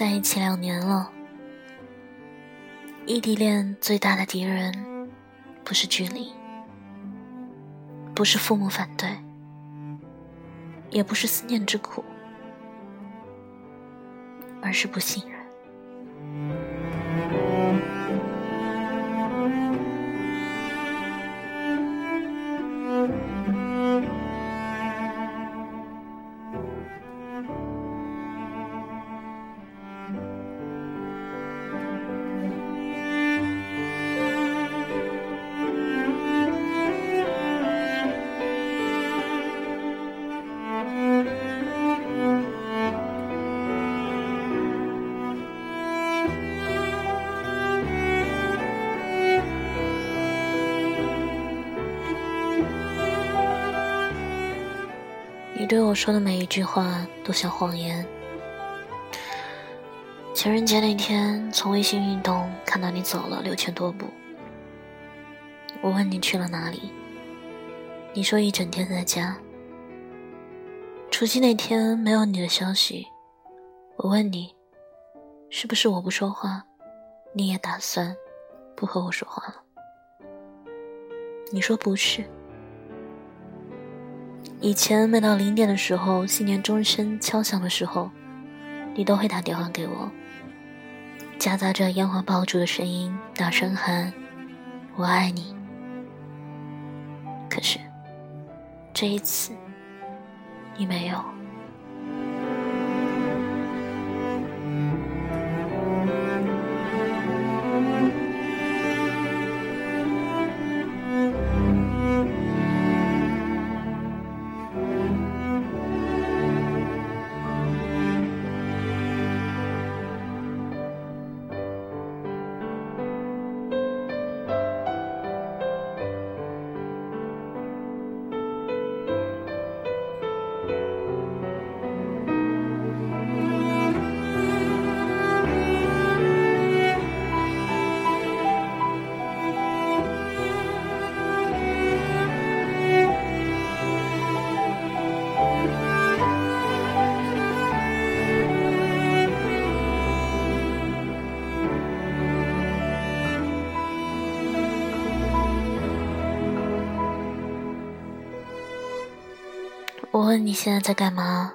在一起两年了，异地恋最大的敌人不是距离，不是父母反对，也不是思念之苦，而是不信任。对我说的每一句话都像谎言。情人节那天，从微信运动看到你走了六千多步。我问你去了哪里，你说一整天在家。除夕那天没有你的消息，我问你，是不是我不说话，你也打算不和我说话了？你说不是。以前每到零点的时候，新年钟声敲响的时候，你都会打电话给我，夹杂着烟花爆竹的声音，大声喊“我爱你”。可是这一次，你没有。问你现在在干嘛，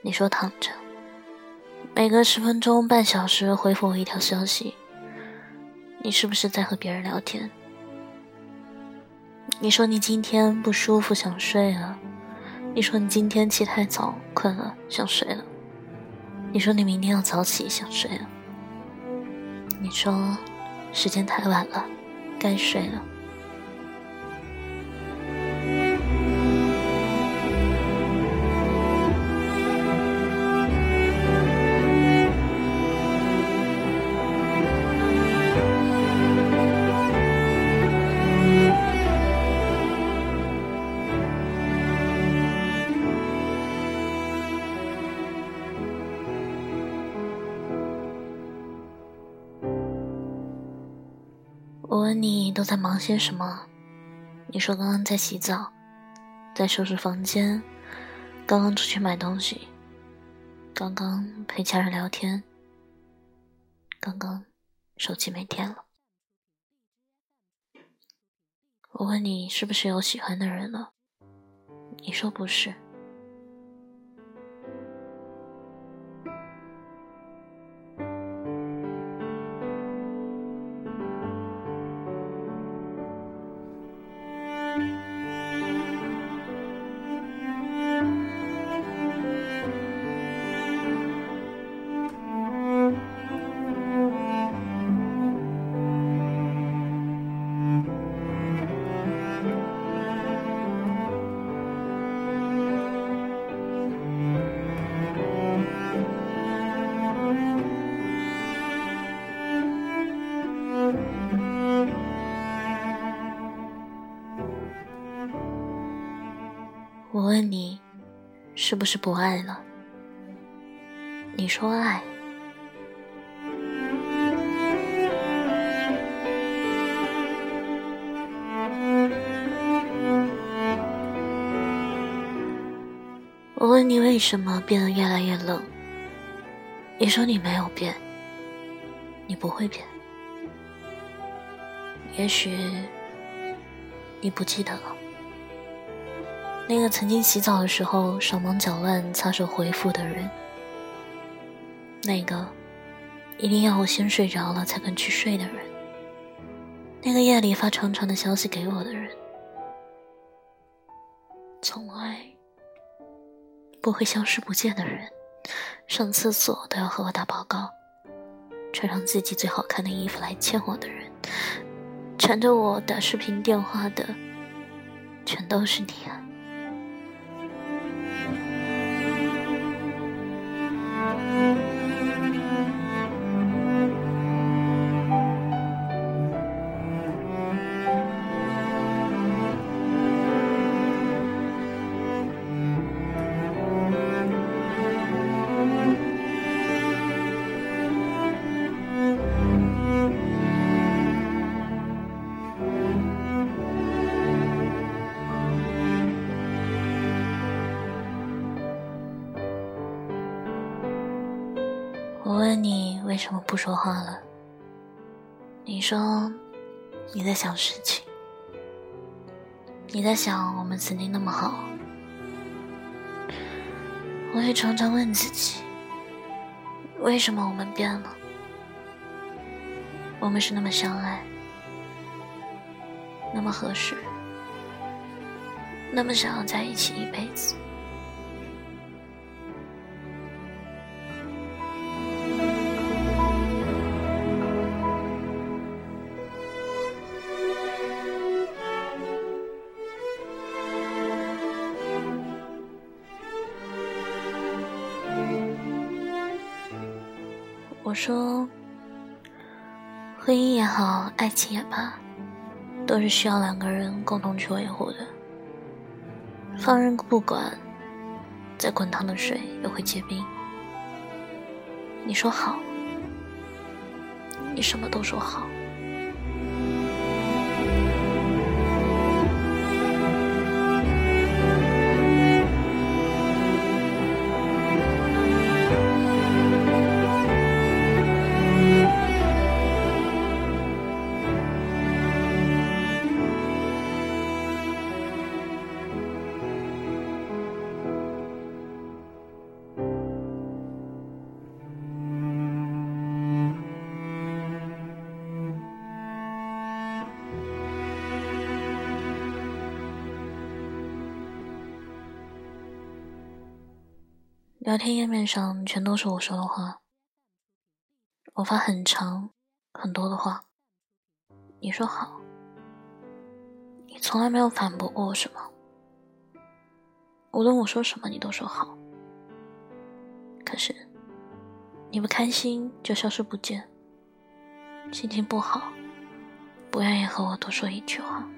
你说躺着。每隔十分钟、半小时回复我一条消息，你是不是在和别人聊天？你说你今天不舒服想睡了，你说你今天起太早困了想睡了，你说你明天要早起想睡了，你说时间太晚了，该睡了。都在忙些什么？你说刚刚在洗澡，在收拾房间，刚刚出去买东西，刚刚陪家人聊天，刚刚手机没电了。我问你是不是有喜欢的人了？你说不是。问你，是不是不爱了？你说爱。我问你为什么变得越来越冷？你说你没有变，你不会变。也许你不记得了，那个曾经洗澡的时候手忙脚乱擦手回复的人，那个一定要我先睡着了才肯去睡的人，那个夜里发长长的消息给我的人，从来不会消失不见的人。上厕所都要和我打报告，穿上自己最好看的衣服来见我的人，缠着我打视频电话的，全都是你啊！我问你为什么不说话了？你说你在想事情，你在想我们曾经那么好。我也常常问自己，为什么我们变了？我们是那么相爱，那么合适，那么想要在一起一辈子。我说，婚姻也好，爱情也罢，都是需要两个人共同去维护的。放任不管，再滚烫的水也会结冰。你说好，你什么都说好。聊天页面上全都是我说的话，我发很长很多的话，你说好，你从来没有反驳过我什么，无论我说什么你都说好，可是你不开心就消失不见，心情不好不愿意和我多说一句话。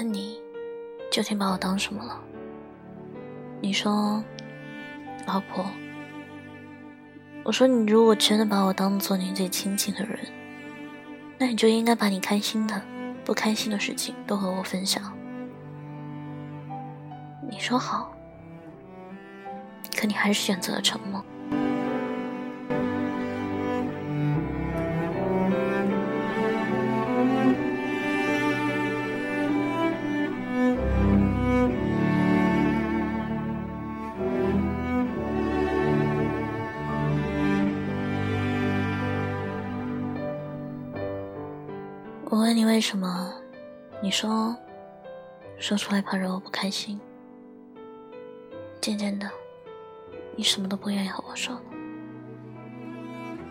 问你，究竟把我当什么了？你说，老婆。我说，你如果真的把我当做你最亲近的人，那你就应该把你开心的、不开心的事情都和我分享。你说好，可你还是选择了沉默。为什么，你说说出来怕惹我不开心。渐渐的，你什么都不愿意和我说了，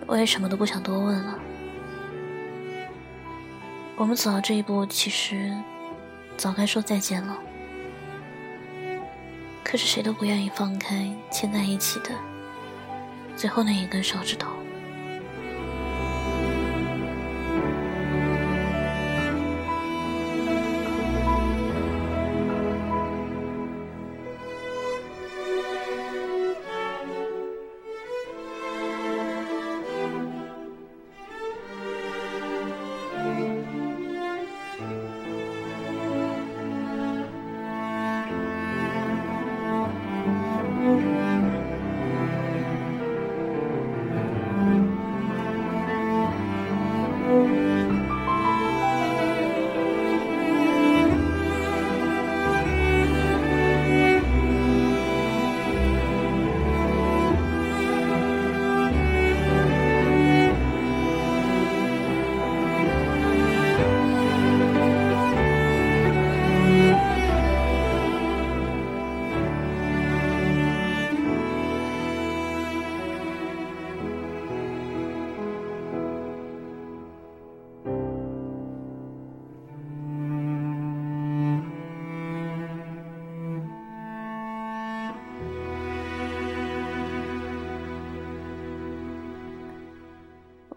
我也什么都不想多问了。我们走到这一步，其实早该说再见了，可是谁都不愿意放开牵在一起的最后那一根手指头。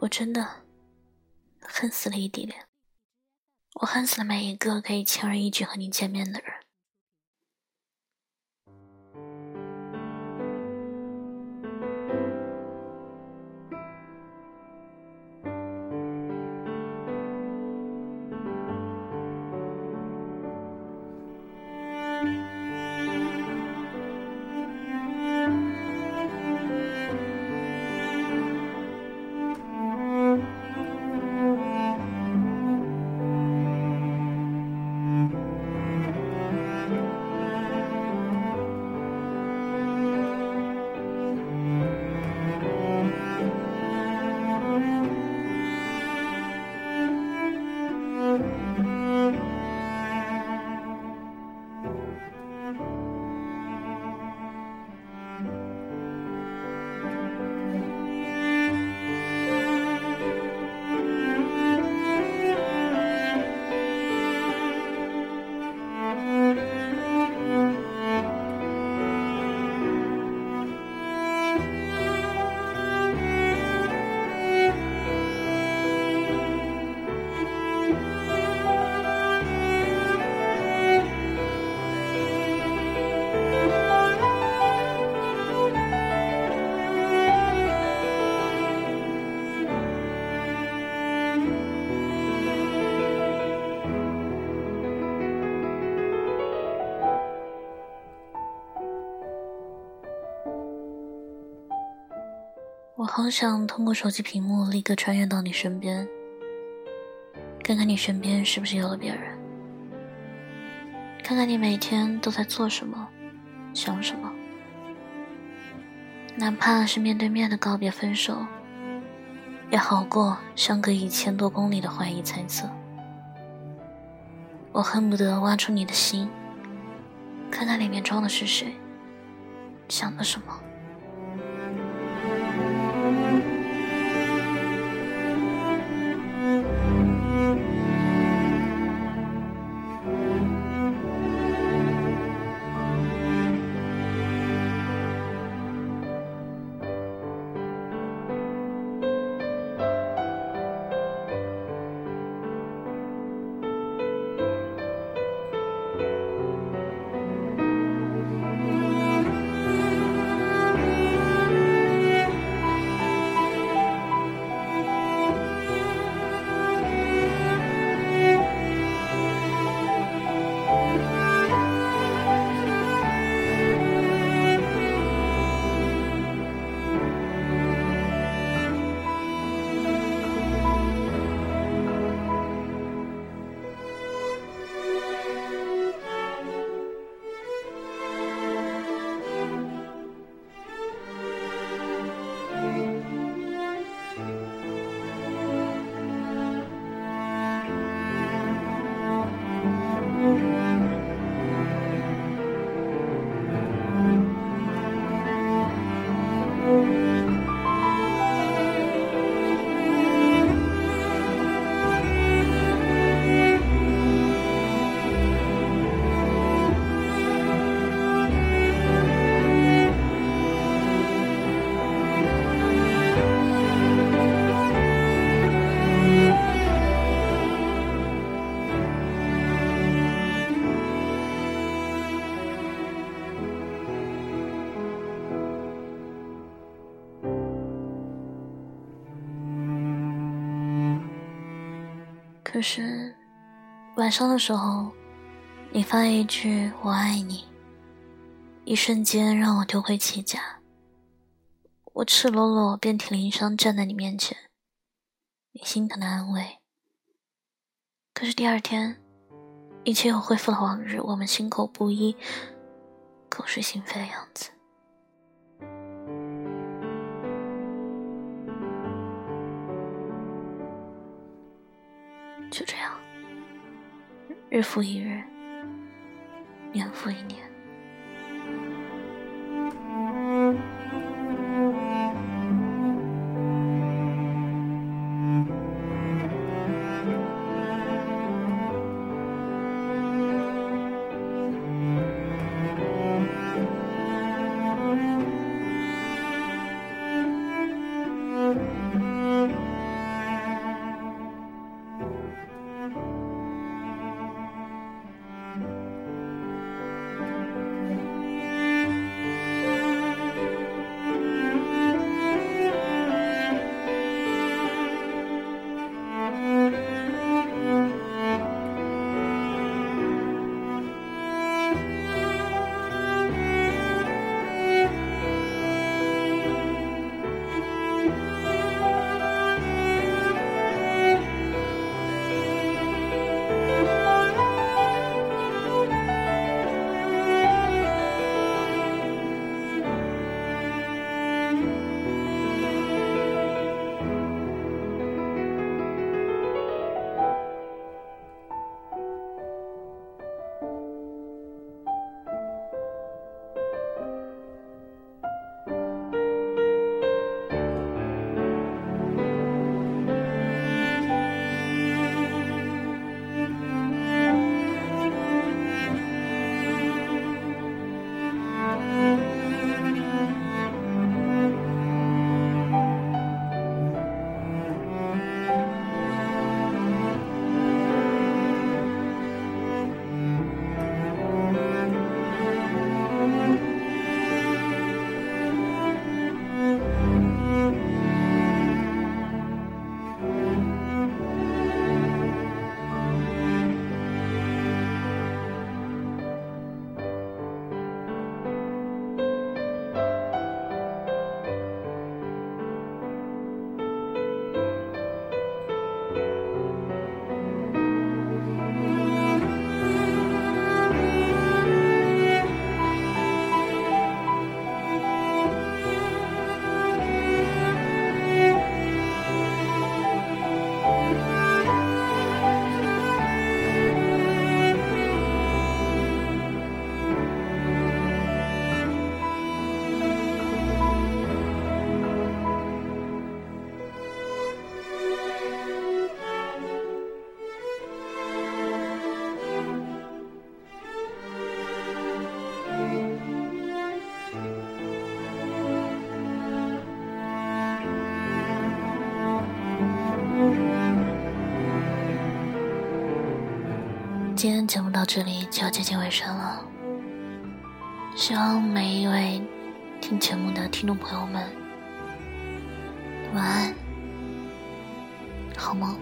我真的恨死了异地恋，我恨死了每一个可以轻而易举和你见面的人。好想通过手机屏幕立刻穿越到你身边，看看你身边是不是有了别人，看看你每天都在做什么，想什么，哪怕是面对面的告别分手，也好过相隔一千多公里的怀疑猜测。我恨不得挖出你的心，看看里面装的是谁，想的什么。可是晚上的时候，你发一句“我爱你”，一瞬间让我丢盔弃甲。我赤裸裸、遍体鳞伤站在你面前，你心疼的安慰。可是第二天，一切又恢复了往日，我们心口不一、口是心非的样子。就这样，日复一日，年复一年。今天节目到这里就要接近尾声了，希望每一位听节目的听众朋友们晚安，好梦。